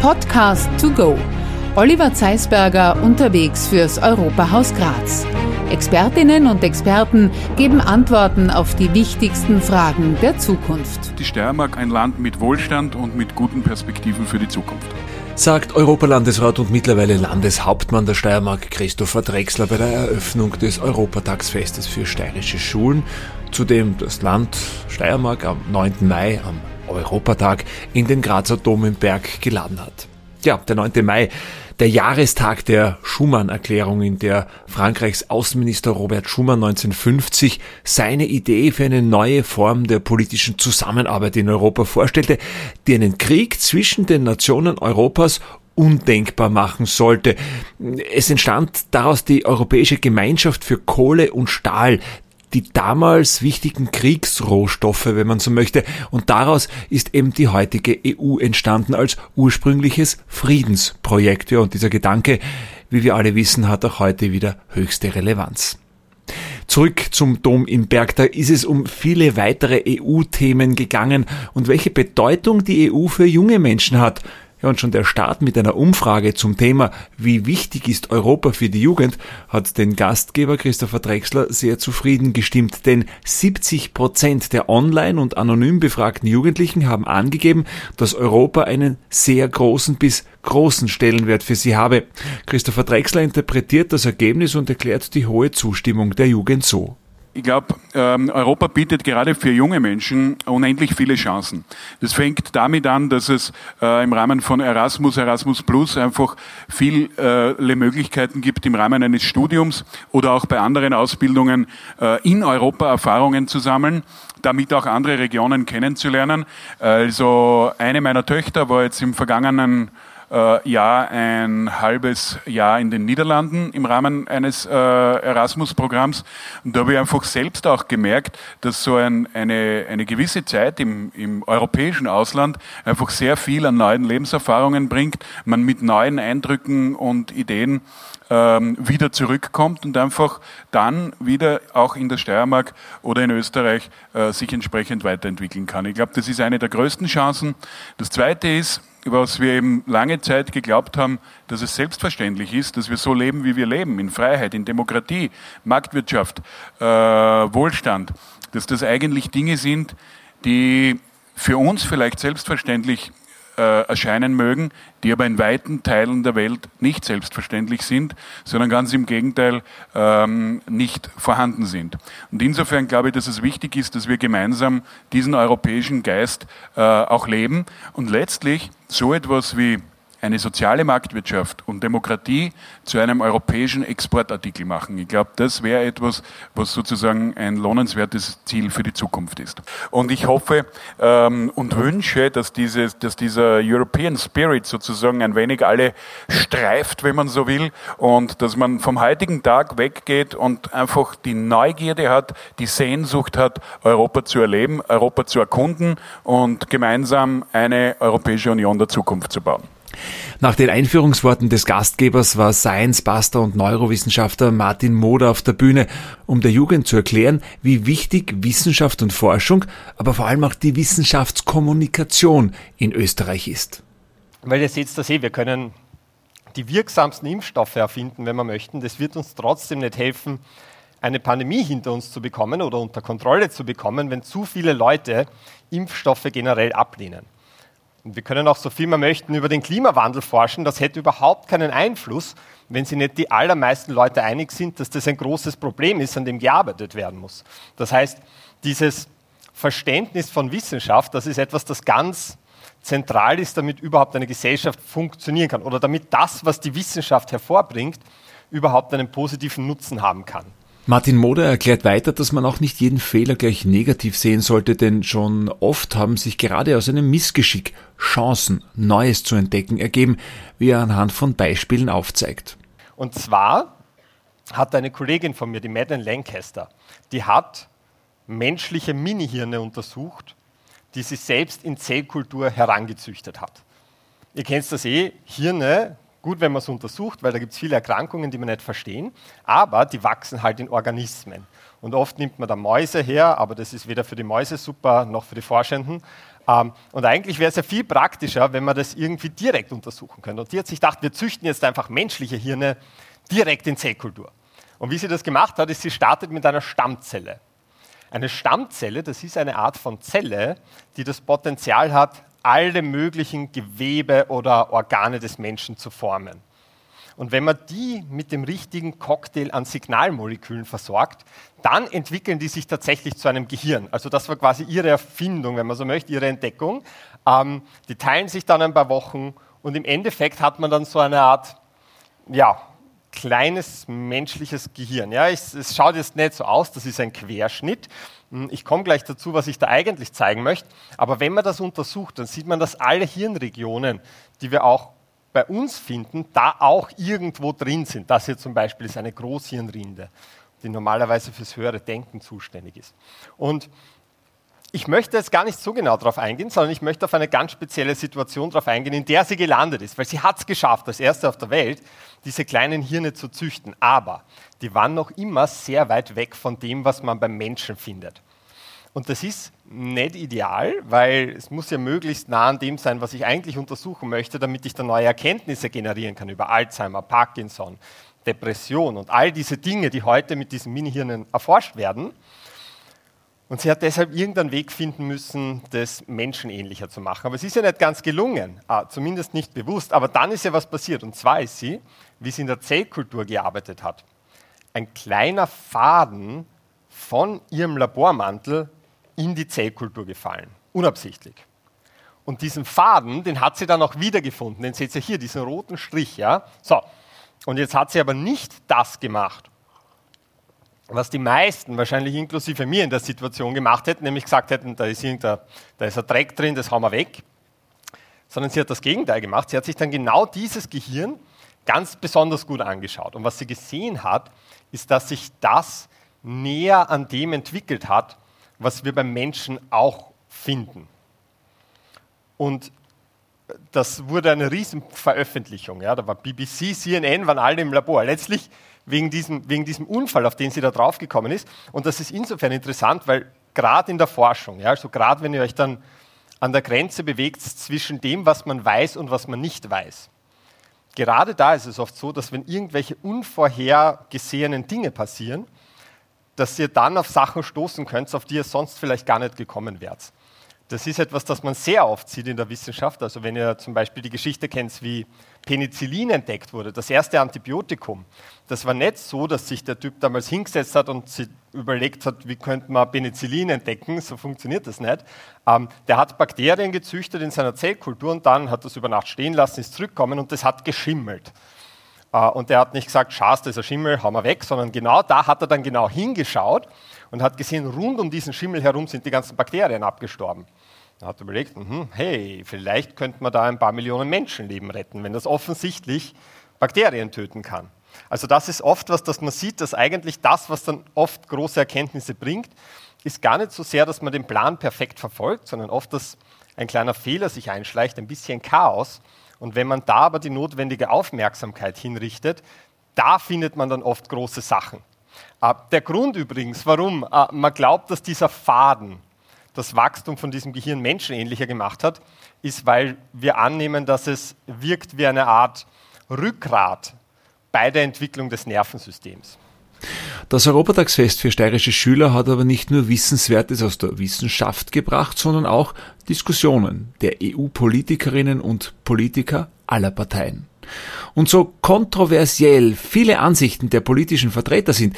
Podcast to go. Oliver Zeisberger unterwegs fürs Europahaus Graz. Expertinnen und Experten geben Antworten auf die wichtigsten Fragen der Zukunft. Die Steiermark ein Land mit Wohlstand und mit guten Perspektiven für die Zukunft. Sagt Europalandesrat und mittlerweile Landeshauptmann der Steiermark Christopher Drexler bei der Eröffnung des Europatagsfestes für steirische Schulen, zu dem das Land Steiermark am 9. Mai am Europatag in den Grazer Dom im Berg geladen hat. Ja, der 9. Mai, der Jahrestag der Schumann-Erklärung, in der Frankreichs Außenminister Robert Schumann 1950 seine Idee für eine neue Form der politischen Zusammenarbeit in Europa vorstellte, die einen Krieg zwischen den Nationen Europas undenkbar machen sollte. Es entstand daraus die Europäische Gemeinschaft für Kohle und Stahl, die damals wichtigen Kriegsrohstoffe, wenn man so möchte, und daraus ist eben die heutige EU entstanden als ursprüngliches Friedensprojekt. Ja, und dieser Gedanke, wie wir alle wissen, hat auch heute wieder höchste Relevanz. Zurück zum Dom in Berg, da ist es um viele weitere EU-Themen gegangen und welche Bedeutung die EU für junge Menschen hat. Ja, und schon der Start mit einer Umfrage zum Thema, wie wichtig ist Europa für die Jugend, hat den Gastgeber Christopher Drexler sehr zufrieden gestimmt, denn 70 Prozent der online und anonym befragten Jugendlichen haben angegeben, dass Europa einen sehr großen bis großen Stellenwert für sie habe. Christopher Drexler interpretiert das Ergebnis und erklärt die hohe Zustimmung der Jugend so. Ich glaube, ähm, Europa bietet gerade für junge Menschen unendlich viele Chancen. Das fängt damit an, dass es äh, im Rahmen von Erasmus, Erasmus Plus einfach viele Möglichkeiten gibt, im Rahmen eines Studiums oder auch bei anderen Ausbildungen äh, in Europa Erfahrungen zu sammeln damit auch andere Regionen kennenzulernen. Also eine meiner Töchter war jetzt im vergangenen äh, Jahr ein halbes Jahr in den Niederlanden im Rahmen eines äh, Erasmus-Programms. Und da habe ich einfach selbst auch gemerkt, dass so ein, eine, eine gewisse Zeit im, im europäischen Ausland einfach sehr viel an neuen Lebenserfahrungen bringt, man mit neuen Eindrücken und Ideen ähm, wieder zurückkommt und einfach dann wieder auch in der Steiermark oder in Österreich äh, sich entsprechend weiterentwickeln kann. Ich glaube, das ist eine der größten Chancen. Das Zweite ist, was wir eben lange Zeit geglaubt haben, dass es selbstverständlich ist, dass wir so leben, wie wir leben, in Freiheit, in Demokratie, Marktwirtschaft, äh, Wohlstand, dass das eigentlich Dinge sind, die für uns vielleicht selbstverständlich äh, erscheinen mögen, die aber in weiten Teilen der Welt nicht selbstverständlich sind, sondern ganz im Gegenteil ähm, nicht vorhanden sind. Und insofern glaube ich, dass es wichtig ist, dass wir gemeinsam diesen europäischen Geist äh, auch leben und letztlich so etwas wie eine soziale Marktwirtschaft und Demokratie zu einem europäischen Exportartikel machen. Ich glaube, das wäre etwas, was sozusagen ein lohnenswertes Ziel für die Zukunft ist. Und ich hoffe ähm, und wünsche, dass, dieses, dass dieser European Spirit sozusagen ein wenig alle streift, wenn man so will, und dass man vom heutigen Tag weggeht und einfach die Neugierde hat, die Sehnsucht hat, Europa zu erleben, Europa zu erkunden und gemeinsam eine Europäische Union der Zukunft zu bauen. Nach den Einführungsworten des Gastgebers war Science Buster und Neurowissenschaftler Martin Moder auf der Bühne, um der Jugend zu erklären, wie wichtig Wissenschaft und Forschung, aber vor allem auch die Wissenschaftskommunikation in Österreich ist. Weil ihr seht das eh, wir können die wirksamsten Impfstoffe erfinden, wenn wir möchten. Das wird uns trotzdem nicht helfen, eine Pandemie hinter uns zu bekommen oder unter Kontrolle zu bekommen, wenn zu viele Leute Impfstoffe generell ablehnen. Und wir können auch so viel wir möchten über den Klimawandel forschen. Das hätte überhaupt keinen Einfluss, wenn sich nicht die allermeisten Leute einig sind, dass das ein großes Problem ist, an dem gearbeitet werden muss. Das heißt, dieses Verständnis von Wissenschaft, das ist etwas, das ganz zentral ist, damit überhaupt eine Gesellschaft funktionieren kann oder damit das, was die Wissenschaft hervorbringt, überhaupt einen positiven Nutzen haben kann. Martin Moder erklärt weiter, dass man auch nicht jeden Fehler gleich negativ sehen sollte, denn schon oft haben sich gerade aus einem Missgeschick Chancen, Neues zu entdecken, ergeben, wie er anhand von Beispielen aufzeigt. Und zwar hat eine Kollegin von mir, die Madeleine Lancaster, die hat menschliche Minihirne untersucht, die sie selbst in Zellkultur herangezüchtet hat. Ihr kennt das eh, Hirne gut, wenn man es untersucht, weil da gibt es viele Erkrankungen, die man nicht verstehen, aber die wachsen halt in Organismen. Und oft nimmt man da Mäuse her, aber das ist weder für die Mäuse super noch für die Forschenden. Ähm, und eigentlich wäre es ja viel praktischer, wenn man das irgendwie direkt untersuchen könnte. Und die hat sich gedacht, wir züchten jetzt einfach menschliche Hirne direkt in Zellkultur. Und wie sie das gemacht hat, ist, sie startet mit einer Stammzelle. Eine Stammzelle, das ist eine Art von Zelle, die das Potenzial hat, alle möglichen Gewebe oder Organe des Menschen zu formen. Und wenn man die mit dem richtigen Cocktail an Signalmolekülen versorgt, dann entwickeln die sich tatsächlich zu einem Gehirn. Also das war quasi ihre Erfindung, wenn man so möchte, ihre Entdeckung. Ähm, die teilen sich dann ein paar Wochen und im Endeffekt hat man dann so eine Art, ja, kleines menschliches Gehirn. Ja, es, es schaut jetzt nicht so aus, das ist ein Querschnitt. Hm, ich komme gleich dazu, was ich da eigentlich zeigen möchte. Aber wenn man das untersucht, dann sieht man, dass alle Hirnregionen, die wir auch bei uns finden, da auch irgendwo drin sind. Das hier zum Beispiel ist eine Großhirnrinde, die normalerweise fürs höhere Denken zuständig ist. Und ich möchte jetzt gar nicht so genau darauf eingehen, sondern ich möchte auf eine ganz spezielle Situation darauf eingehen, in der sie gelandet ist, weil sie hat es geschafft, als erste auf der Welt, diese kleinen Hirne zu züchten. Aber die waren noch immer sehr weit weg von dem, was man beim Menschen findet. Und das ist nicht ideal, weil es muss ja möglichst nah an dem sein, was ich eigentlich untersuchen möchte, damit ich dann neue Erkenntnisse generieren kann über Alzheimer, Parkinson, Depression und all diese Dinge, die heute mit diesen Mini-Hirnen erforscht werden. Und sie hat deshalb irgendeinen Weg finden müssen, das menschenähnlicher zu machen. Aber es ist ja nicht ganz gelungen, ah, zumindest nicht bewusst. Aber dann ist ja was passiert. Und zwar ist sie, wie sie in der Zellkultur gearbeitet hat, ein kleiner Faden von ihrem Labormantel in die Zellkultur gefallen. Unabsichtlich. Und diesen Faden, den hat sie dann auch wiedergefunden. Den seht ihr hier, diesen roten Strich. Ja? So. Und jetzt hat sie aber nicht das gemacht, was die meisten, wahrscheinlich inklusive mir in der Situation gemacht hätten, nämlich gesagt hätten, da ist, da ist ein Dreck drin, das hauen wir weg. Sondern sie hat das Gegenteil gemacht. Sie hat sich dann genau dieses Gehirn ganz besonders gut angeschaut. Und was sie gesehen hat, ist, dass sich das näher an dem entwickelt hat, was wir beim Menschen auch finden. Und das wurde eine Riesenveröffentlichung. Ja. Da war BBC, CNN, waren alle im Labor. Letztlich wegen diesem, wegen diesem Unfall, auf den sie da draufgekommen ist. Und das ist insofern interessant, weil gerade in der Forschung, ja, also gerade wenn ihr euch dann an der Grenze bewegt zwischen dem, was man weiß und was man nicht weiß. Gerade da ist es oft so, dass wenn irgendwelche unvorhergesehenen Dinge passieren, dass ihr dann auf Sachen stoßen könnt, auf die ihr sonst vielleicht gar nicht gekommen wärt. Das ist etwas, das man sehr oft sieht in der Wissenschaft. Also wenn ihr zum Beispiel die Geschichte kennt, wie Penicillin entdeckt wurde, das erste Antibiotikum, das war nicht so, dass sich der Typ damals hingesetzt hat und überlegt hat, wie könnte man Penicillin entdecken, so funktioniert das nicht. Ähm, der hat Bakterien gezüchtet in seiner Zellkultur und dann hat das über Nacht stehen lassen, ist zurückgekommen und das hat geschimmelt. Äh, und der hat nicht gesagt, schaust, das ist ein Schimmel, hau mal weg, sondern genau da hat er dann genau hingeschaut und hat gesehen, rund um diesen Schimmel herum sind die ganzen Bakterien abgestorben. Er hat überlegt, mh, hey, vielleicht könnte man da ein paar Millionen Menschenleben retten, wenn das offensichtlich Bakterien töten kann. Also das ist oft was, dass man sieht, dass eigentlich das, was dann oft große Erkenntnisse bringt, ist gar nicht so sehr, dass man den Plan perfekt verfolgt, sondern oft, dass ein kleiner Fehler sich einschleicht, ein bisschen Chaos. Und wenn man da aber die notwendige Aufmerksamkeit hinrichtet, da findet man dann oft große Sachen. Äh, der Grund übrigens, warum äh, man glaubt, dass dieser Faden, das Wachstum von diesem Gehirn menschenähnlicher gemacht hat, ist, weil wir annehmen, dass es wirkt wie eine Art Rückgrat bei der Entwicklung des Nervensystems. Das Europatagsfest für steirische Schüler hat aber nicht nur Wissenswertes aus der Wissenschaft gebracht, sondern auch Diskussionen der EU-Politikerinnen und Politiker aller Parteien. Und so kontroversiell viele Ansichten der politischen Vertreter sind,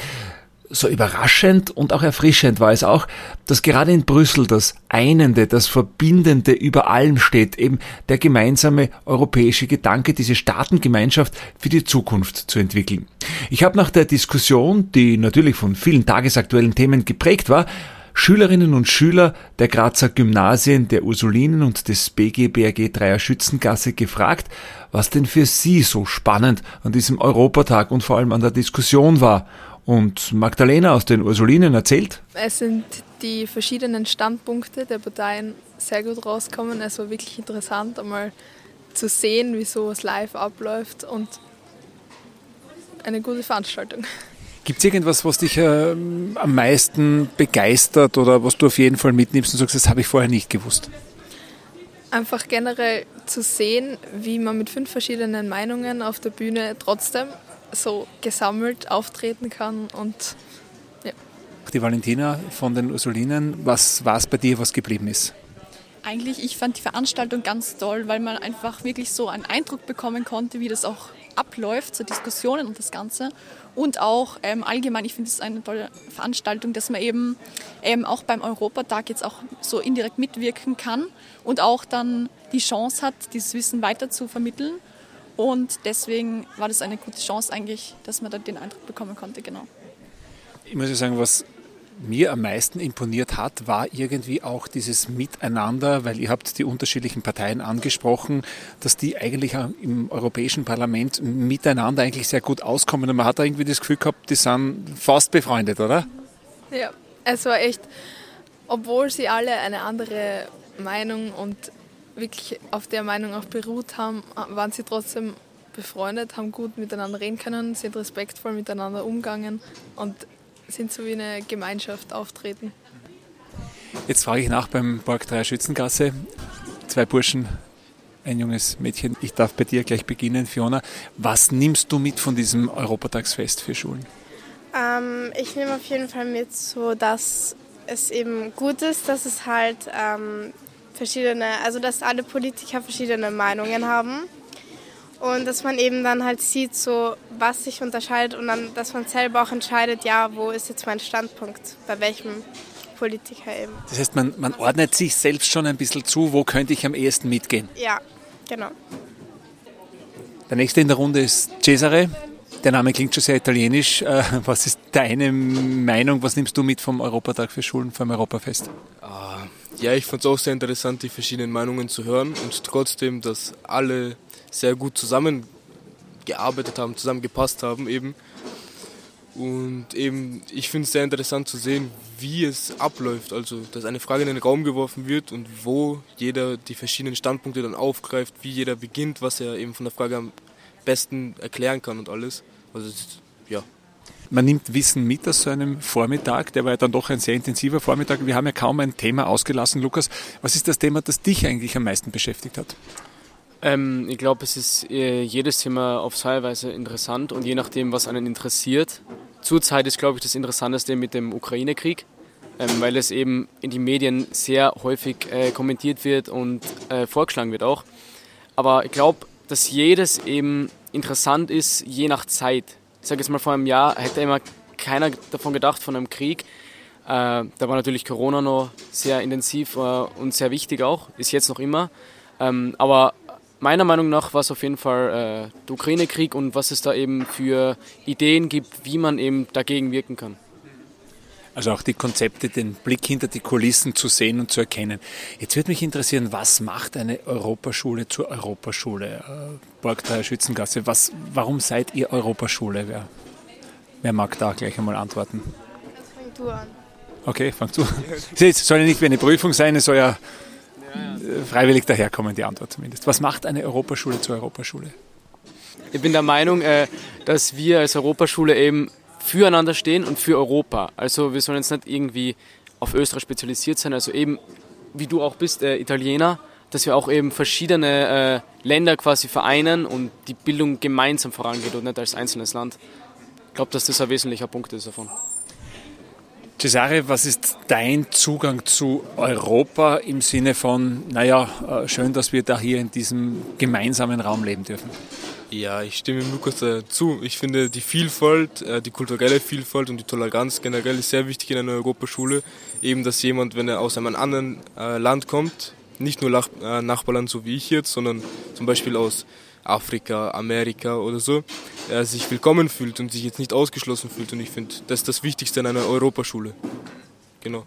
so überraschend und auch erfrischend war es auch, dass gerade in Brüssel das Einende, das Verbindende über allem steht, eben der gemeinsame europäische Gedanke, diese Staatengemeinschaft für die Zukunft zu entwickeln. Ich habe nach der Diskussion, die natürlich von vielen tagesaktuellen Themen geprägt war, Schülerinnen und Schüler der Grazer Gymnasien, der Ursulinen und des BGBRG Dreier Schützengasse gefragt, was denn für sie so spannend an diesem Europatag und vor allem an der Diskussion war und Magdalena aus den Ursulinen erzählt? Es sind die verschiedenen Standpunkte der Parteien sehr gut rauskommen. Es war wirklich interessant, einmal zu sehen, wie sowas live abläuft und eine gute Veranstaltung. Gibt es irgendwas, was dich äh, am meisten begeistert oder was du auf jeden Fall mitnimmst und sagst, das habe ich vorher nicht gewusst? Einfach generell zu sehen, wie man mit fünf verschiedenen Meinungen auf der Bühne trotzdem so gesammelt auftreten kann und ja. Die Valentina von den Ursulinen, was war es bei dir, was geblieben ist? Eigentlich, ich fand die Veranstaltung ganz toll, weil man einfach wirklich so einen Eindruck bekommen konnte, wie das auch abläuft, so Diskussionen und das Ganze. Und auch ähm, allgemein, ich finde es eine tolle Veranstaltung, dass man eben ähm, auch beim Europatag jetzt auch so indirekt mitwirken kann und auch dann die Chance hat, dieses Wissen weiter zu vermitteln. Und deswegen war das eine gute Chance eigentlich, dass man da den Eindruck bekommen konnte, genau. Ich muss ja sagen, was mir am meisten imponiert hat, war irgendwie auch dieses Miteinander, weil ihr habt die unterschiedlichen Parteien angesprochen, dass die eigentlich im Europäischen Parlament miteinander eigentlich sehr gut auskommen. Und man hat da irgendwie das Gefühl gehabt, die sind fast befreundet, oder? Ja, es war echt, obwohl sie alle eine andere Meinung und wirklich auf der Meinung auch beruht haben, waren sie trotzdem befreundet, haben gut miteinander reden können, sind respektvoll miteinander umgegangen und sind so wie eine Gemeinschaft auftreten. Jetzt frage ich nach beim Park 3 Schützengasse. Zwei Burschen, ein junges Mädchen. Ich darf bei dir gleich beginnen, Fiona. Was nimmst du mit von diesem Europatagsfest für Schulen? Ähm, ich nehme auf jeden Fall mit, so dass es eben gut ist, dass es halt ähm, verschiedene, also dass alle Politiker verschiedene Meinungen haben und dass man eben dann halt sieht, so was sich unterscheidet und dann, dass man selber auch entscheidet, ja, wo ist jetzt mein Standpunkt, bei welchem Politiker eben. Das heißt, man, man ordnet sich selbst schon ein bisschen zu, wo könnte ich am ehesten mitgehen? Ja, genau. Der nächste in der Runde ist Cesare. Der Name klingt schon sehr italienisch. Äh, was ist deine Meinung? Was nimmst du mit vom Europatag für Schulen, vom Europafest? Ah, ja, ich fand es auch sehr interessant, die verschiedenen Meinungen zu hören und trotzdem, dass alle sehr gut zusammengearbeitet haben, zusammengepasst haben eben. Und eben, ich finde es sehr interessant zu sehen, wie es abläuft. Also, dass eine Frage in den Raum geworfen wird und wo jeder die verschiedenen Standpunkte dann aufgreift, wie jeder beginnt, was er eben von der Frage am besten erklären kann und alles. Also, ja. Man nimmt Wissen mit aus so einem Vormittag, der war ja dann doch ein sehr intensiver Vormittag. Wir haben ja kaum ein Thema ausgelassen, Lukas. Was ist das Thema, das dich eigentlich am meisten beschäftigt hat? Ähm, ich glaube, es ist äh, jedes Thema auf seine Weise interessant und je nachdem, was einen interessiert. Zurzeit ist, glaube ich, das Interessanteste mit dem Ukraine-Krieg, ähm, weil es eben in den Medien sehr häufig äh, kommentiert wird und äh, vorgeschlagen wird auch. Aber ich glaube, dass jedes eben interessant ist, je nach Zeit. Ich sage jetzt mal, vor einem Jahr hätte immer keiner davon gedacht, von einem Krieg. Äh, da war natürlich Corona noch sehr intensiv äh, und sehr wichtig auch, ist jetzt noch immer. Ähm, aber meiner Meinung nach war es auf jeden Fall äh, der Ukraine-Krieg und was es da eben für Ideen gibt, wie man eben dagegen wirken kann. Also auch die Konzepte, den Blick hinter die Kulissen zu sehen und zu erkennen. Jetzt würde mich interessieren, was macht eine Europaschule zur Europaschule? Äh, Borgteier Schützengasse, was, warum seid ihr Europaschule? Wer, wer mag da gleich einmal antworten? Fang du an. Okay, fang du an. Es soll ja nicht wie eine Prüfung sein, es soll ja freiwillig daherkommen, die Antwort zumindest. Was macht eine Europaschule zur Europaschule? Ich bin der Meinung, äh, dass wir als Europaschule eben füreinander stehen und für Europa. Also wir sollen jetzt nicht irgendwie auf Österreich spezialisiert sein, also eben, wie du auch bist, äh, Italiener, dass wir auch eben verschiedene äh, Länder quasi vereinen und die Bildung gemeinsam vorangeht und nicht als einzelnes Land. Ich glaube, dass das ein wesentlicher Punkt ist davon. Cesare, was ist dein Zugang zu Europa im Sinne von, naja, äh, schön, dass wir da hier in diesem gemeinsamen Raum leben dürfen? Ja, ich stimme Lukas zu. Ich finde die Vielfalt, äh, die kulturelle Vielfalt und die Toleranz generell ist sehr wichtig in einer Europaschule. Eben, dass jemand, wenn er aus einem anderen äh, Land kommt, nicht nur Nachbarland so wie ich jetzt, sondern zum Beispiel aus Afrika, Amerika oder so, er sich willkommen fühlt und sich jetzt nicht ausgeschlossen fühlt. Und ich finde, das ist das Wichtigste in einer Europaschule. Genau.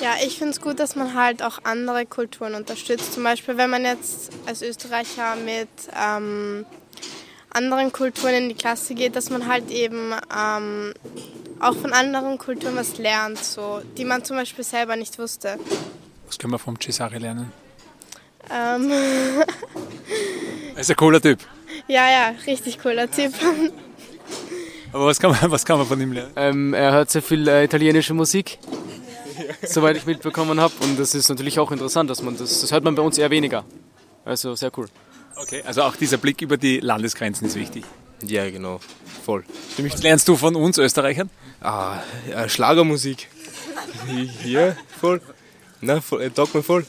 Ja, ich finde es gut, dass man halt auch andere Kulturen unterstützt. Zum Beispiel, wenn man jetzt als Österreicher mit ähm, anderen Kulturen in die Klasse geht, dass man halt eben ähm, auch von anderen Kulturen was lernt, so, die man zum Beispiel selber nicht wusste. Was können wir vom Cesare lernen? Ähm ist ein cooler Typ. Ja, ja, richtig cooler Typ. Aber was kann man, was kann man von ihm lernen? Ähm, er hört sehr viel äh, italienische Musik soweit ich mitbekommen habe. Und das ist natürlich auch interessant, dass man das, das hört man bei uns eher weniger. Also sehr cool. Okay, also auch dieser Blick über die Landesgrenzen ist wichtig. Ja, genau. Voll. Was lernst du von uns Österreichern? Ah, ja, Schlagermusik. Hier, voll. Na, voll, äh, taugt mir voll.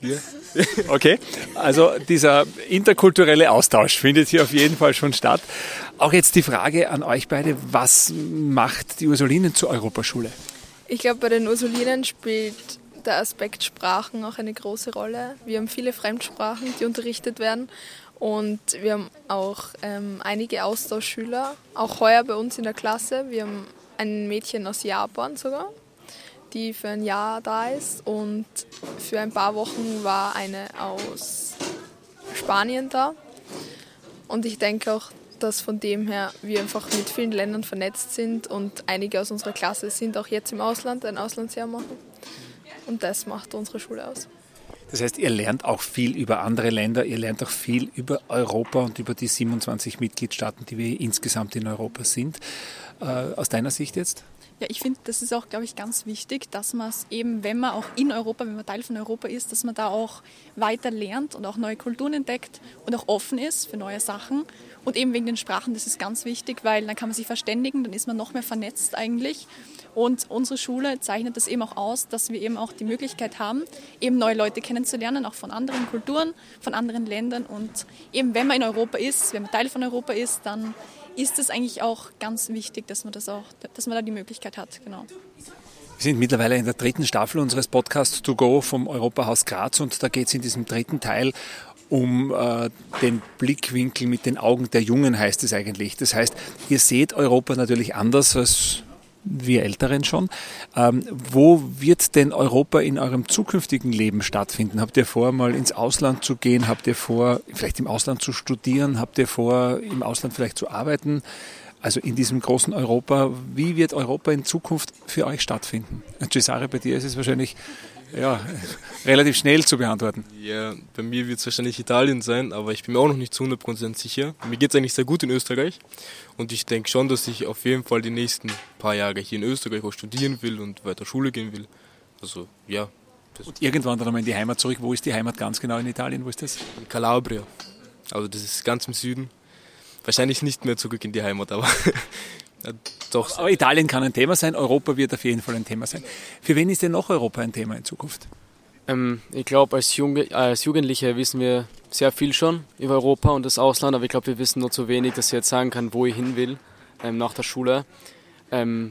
Ja. Okay, also dieser interkulturelle Austausch findet hier auf jeden Fall schon statt. Auch jetzt die Frage an euch beide, was macht die Ursulinen zur Europaschule? Ich glaube, bei den Ursulinen spielt der Aspekt Sprachen auch eine große Rolle. Wir haben viele Fremdsprachen, die unterrichtet werden und wir haben auch ähm, einige Austauschschüler, auch heuer bei uns in der Klasse. Wir haben ein Mädchen aus Japan sogar, die für ein Jahr da ist und für ein paar Wochen war eine aus Spanien da. Und ich denke auch, dass von dem her wir einfach mit vielen Ländern vernetzt sind und einige aus unserer Klasse sind auch jetzt im Ausland, ein Auslandsjahr machen. Und das macht unsere Schule aus. Das heißt, ihr lernt auch viel über andere Länder, ihr lernt auch viel über Europa und über die 27 Mitgliedstaaten, die wir insgesamt in Europa sind. Äh, aus deiner Sicht jetzt? Ja, ich finde, das ist auch, glaube ich, ganz wichtig, dass man es eben, wenn man auch in Europa, wenn man Teil von Europa ist, dass man da auch weiter lernt und auch neue Kulturen entdeckt und auch offen ist für neue Sachen. Und eben wegen den Sprachen, das ist ganz wichtig, weil dann kann man sich verständigen, dann ist man noch mehr vernetzt eigentlich. Und unsere Schule zeichnet das eben auch aus, dass wir eben auch die Möglichkeit haben, eben neue Leute kennenzulernen, auch von anderen Kulturen, von anderen Ländern. Und eben wenn man in Europa ist, wenn man Teil von Europa ist, dann ist es eigentlich auch ganz wichtig, dass man das auch, dass man da die Möglichkeit hat. Genau. Wir sind mittlerweile in der dritten Staffel unseres Podcasts To Go vom Europahaus Graz und da geht es in diesem dritten Teil um äh, den Blickwinkel mit den Augen der Jungen, heißt es eigentlich. Das heißt, ihr seht Europa natürlich anders als wir Älteren schon. Ähm, wo wird denn Europa in eurem zukünftigen Leben stattfinden? Habt ihr vor, mal ins Ausland zu gehen? Habt ihr vor, vielleicht im Ausland zu studieren? Habt ihr vor, im Ausland vielleicht zu arbeiten? Also in diesem großen Europa, wie wird Europa in Zukunft für euch stattfinden? Cesare, bei dir ist es wahrscheinlich ja, relativ schnell zu beantworten. Ja, bei mir wird es wahrscheinlich Italien sein, aber ich bin mir auch noch nicht zu 100% sicher. Mir geht es eigentlich sehr gut in Österreich und ich denke schon, dass ich auf jeden Fall die nächsten paar Jahre hier in Österreich auch studieren will und weiter Schule gehen will. Also ja. Und irgendwann dann einmal in die Heimat zurück. Wo ist die Heimat ganz genau in Italien? Wo ist das? In Calabria. Also das ist ganz im Süden. Wahrscheinlich nicht mehr zurück in die Heimat, aber ja, doch. Aber Italien kann ein Thema sein, Europa wird auf jeden Fall ein Thema sein. Für wen ist denn noch Europa ein Thema in Zukunft? Ähm, ich glaube, als, als Jugendliche wissen wir sehr viel schon über Europa und das Ausland, aber ich glaube, wir wissen nur zu wenig, dass ich jetzt sagen kann, wo ich hin will ähm, nach der Schule. Ähm,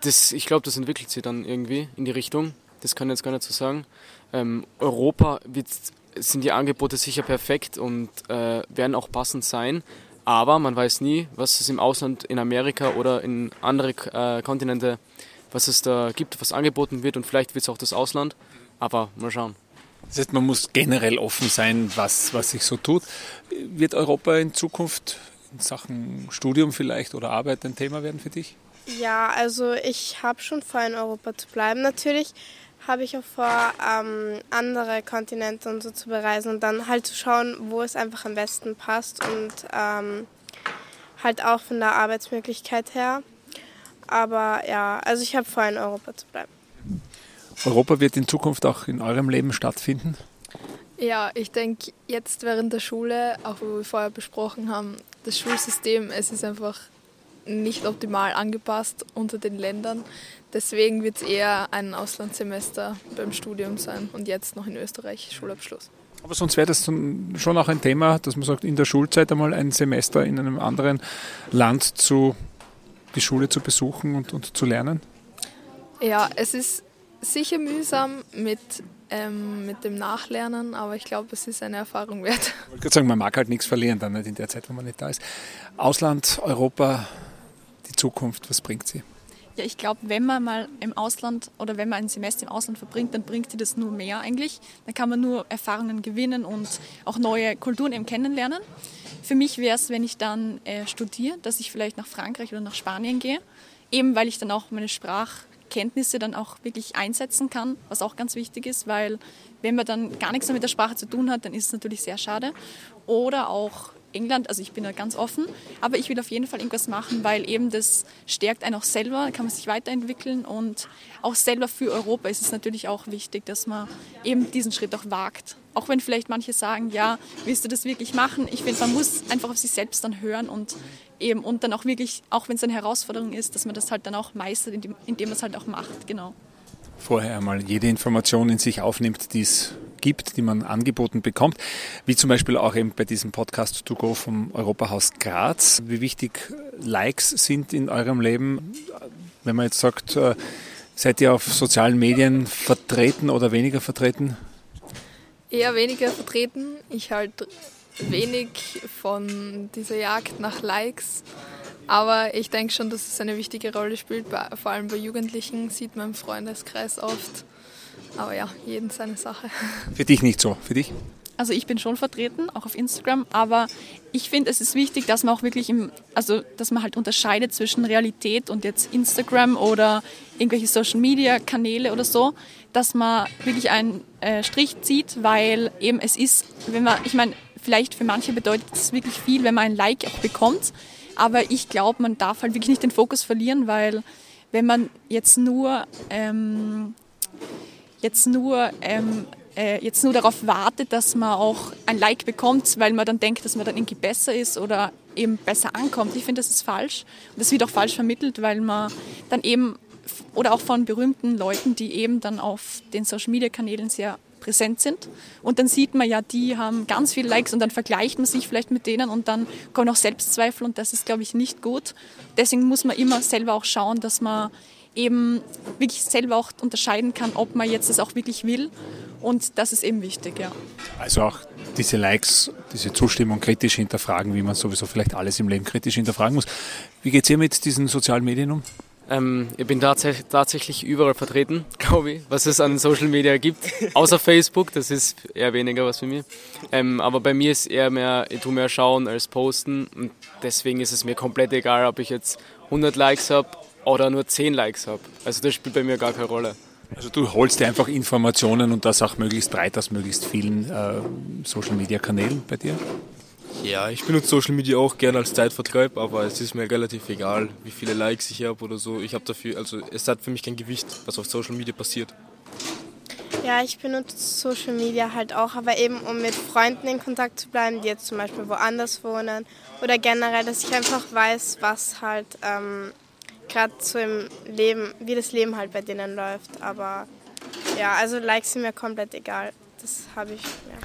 das, ich glaube, das entwickelt sich dann irgendwie in die Richtung. Das kann ich jetzt gar nicht so sagen. Ähm, Europa wird, sind die Angebote sicher perfekt und äh, werden auch passend sein. Aber man weiß nie, was es im Ausland, in Amerika oder in andere äh, Kontinente, was es da gibt, was angeboten wird und vielleicht wird es auch das Ausland. Aber mal schauen. Das heißt, man muss generell offen sein, was, was sich so tut. Wird Europa in Zukunft in Sachen Studium vielleicht oder Arbeit ein Thema werden für dich? Ja, also ich habe schon vor, in Europa zu bleiben natürlich habe ich auch vor, ähm, andere Kontinente und so zu bereisen und dann halt zu schauen, wo es einfach am besten passt und ähm, halt auch von der Arbeitsmöglichkeit her. Aber ja, also ich habe vor, in Europa zu bleiben. Europa wird in Zukunft auch in eurem Leben stattfinden? Ja, ich denke, jetzt während der Schule, auch wo wir vorher besprochen haben, das Schulsystem, es ist einfach nicht optimal angepasst unter den Ländern. Deswegen wird es eher ein Auslandssemester beim Studium sein und jetzt noch in Österreich Schulabschluss. Aber sonst wäre das schon auch ein Thema, dass man sagt, in der Schulzeit einmal ein Semester in einem anderen Land zu, die Schule zu besuchen und, und zu lernen? Ja, es ist sicher mühsam mit, ähm, mit dem Nachlernen, aber ich glaube, es ist eine Erfahrung wert. Ich wollte gerade sagen, man mag halt nichts verlieren dann nicht in der Zeit, wo man nicht da ist. Ausland, Europa, die Zukunft, was bringt sie? Ja, ich glaube, wenn man mal im Ausland oder wenn man ein Semester im Ausland verbringt, dann bringt dir das nur mehr eigentlich. Dann kann man nur Erfahrungen gewinnen und auch neue Kulturen eben kennenlernen. Für mich wäre es, wenn ich dann äh, studiere, dass ich vielleicht nach Frankreich oder nach Spanien gehe, eben weil ich dann auch meine Sprachkenntnisse dann auch wirklich einsetzen kann, was auch ganz wichtig ist, weil wenn man dann gar nichts mehr mit der Sprache zu tun hat, dann ist es natürlich sehr schade. Oder auch England, also ich bin da ganz offen, aber ich will auf jeden Fall irgendwas machen, weil eben das stärkt einen auch selber, kann man sich weiterentwickeln und auch selber für Europa ist es natürlich auch wichtig, dass man eben diesen Schritt auch wagt. Auch wenn vielleicht manche sagen, ja, willst du das wirklich machen? Ich finde, man muss einfach auf sich selbst dann hören und eben und dann auch wirklich, auch wenn es eine Herausforderung ist, dass man das halt dann auch meistert, indem, indem man es halt auch macht, genau. Vorher einmal jede Information in sich aufnimmt, die es gibt, die man angeboten bekommt, wie zum Beispiel auch eben bei diesem Podcast To Go vom Europahaus Graz. Wie wichtig Likes sind in eurem Leben, wenn man jetzt sagt, äh, seid ihr auf sozialen Medien vertreten oder weniger vertreten? Eher weniger vertreten. Ich halt wenig von dieser Jagd nach Likes. Aber ich denke schon, dass es eine wichtige Rolle spielt. Vor allem bei Jugendlichen sieht man im Freundeskreis oft, aber ja, jeden seine Sache. Für dich nicht so, für dich? Also ich bin schon vertreten, auch auf Instagram, aber ich finde, es ist wichtig, dass man auch wirklich im, also dass man halt unterscheidet zwischen Realität und jetzt Instagram oder irgendwelche Social Media Kanäle oder so, dass man wirklich einen äh, Strich zieht, weil eben es ist, wenn man, ich meine, vielleicht für manche bedeutet es wirklich viel, wenn man ein Like auch bekommt, aber ich glaube, man darf halt wirklich nicht den Fokus verlieren, weil wenn man jetzt nur ähm, jetzt nur ähm, äh, jetzt nur darauf wartet, dass man auch ein Like bekommt, weil man dann denkt, dass man dann irgendwie besser ist oder eben besser ankommt. Ich finde, das ist falsch. Und das wird auch falsch vermittelt, weil man dann eben, oder auch von berühmten Leuten, die eben dann auf den Social-Media-Kanälen sehr präsent sind. Und dann sieht man ja, die haben ganz viele Likes und dann vergleicht man sich vielleicht mit denen und dann kommen auch Selbstzweifel und das ist, glaube ich, nicht gut. Deswegen muss man immer selber auch schauen, dass man eben wirklich selber auch unterscheiden kann, ob man jetzt das auch wirklich will. Und das ist eben wichtig, ja. Also auch diese Likes, diese Zustimmung kritisch hinterfragen, wie man sowieso vielleicht alles im Leben kritisch hinterfragen muss. Wie geht es ihr mit diesen sozialen Medien um? Ähm, ich bin tats tatsächlich überall vertreten, glaube ich, was es an Social Media gibt. Außer Facebook, das ist eher weniger was für mich. Ähm, aber bei mir ist eher mehr, ich tue mehr schauen als posten. Und deswegen ist es mir komplett egal, ob ich jetzt 100 Likes habe oder nur 10 Likes habe. Also das spielt bei mir gar keine Rolle. Also du holst dir einfach Informationen und das auch möglichst breit aus möglichst vielen äh, Social Media Kanälen bei dir? Ja, ich benutze Social Media auch gerne als Zeitvertreib, aber es ist mir relativ egal, wie viele Likes ich habe oder so. Ich habe dafür, also es hat für mich kein Gewicht, was auf Social Media passiert. Ja, ich benutze Social Media halt auch, aber eben um mit Freunden in Kontakt zu bleiben, die jetzt zum Beispiel woanders wohnen oder generell, dass ich einfach weiß, was halt ähm, gerade so im Leben, wie das Leben halt bei denen läuft. Aber ja, also Likes sind mir komplett egal. Das habe ich, ja.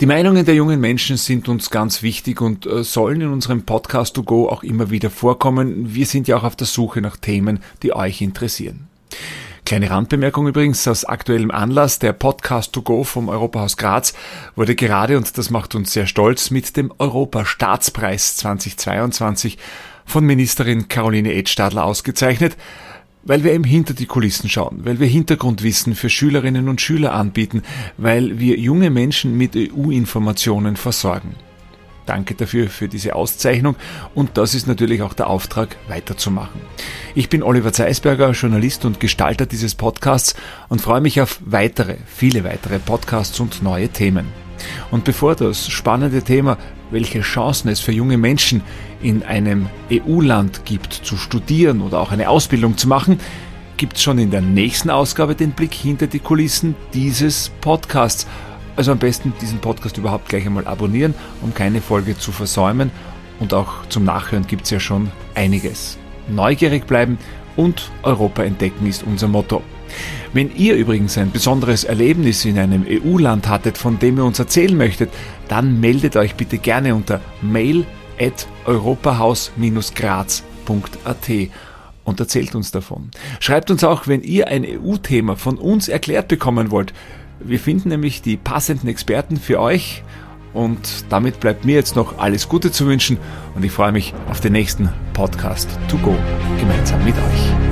Die Meinungen der jungen Menschen sind uns ganz wichtig und äh, sollen in unserem Podcast to go auch immer wieder vorkommen. Wir sind ja auch auf der Suche nach Themen, die euch interessieren. Kleine Randbemerkung übrigens aus aktuellem Anlass. Der Podcast to go vom Europahaus Graz wurde gerade, und das macht uns sehr stolz, mit dem Europa-Staatspreis 2022 von Ministerin Caroline Edstadler ausgezeichnet weil wir eben hinter die Kulissen schauen, weil wir Hintergrundwissen für Schülerinnen und Schüler anbieten, weil wir junge Menschen mit EU-Informationen versorgen. Danke dafür für diese Auszeichnung und das ist natürlich auch der Auftrag, weiterzumachen. Ich bin Oliver Zeisberger, Journalist und Gestalter dieses Podcasts und freue mich auf weitere, viele weitere Podcasts und neue Themen. Und bevor das spannende Thema, welche Chancen es für junge Menschen in einem EU-Land gibt, zu studieren oder auch eine Ausbildung zu machen, gibt es schon in der nächsten Ausgabe den Blick hinter die Kulissen dieses Podcasts. Also am besten diesen Podcast überhaupt gleich einmal abonnieren, um keine Folge zu versäumen. Und auch zum Nachhören gibt es ja schon einiges. Neugierig bleiben und Europa entdecken ist unser Motto. Wenn ihr übrigens ein besonderes Erlebnis in einem EU-Land hattet, von dem ihr uns erzählen möchtet, dann meldet euch bitte gerne unter mail at europahaus-graz.at und erzählt uns davon. Schreibt uns auch, wenn ihr ein EU-Thema von uns erklärt bekommen wollt. Wir finden nämlich die passenden Experten für euch und damit bleibt mir jetzt noch alles Gute zu wünschen und ich freue mich auf den nächsten Podcast to go gemeinsam mit euch.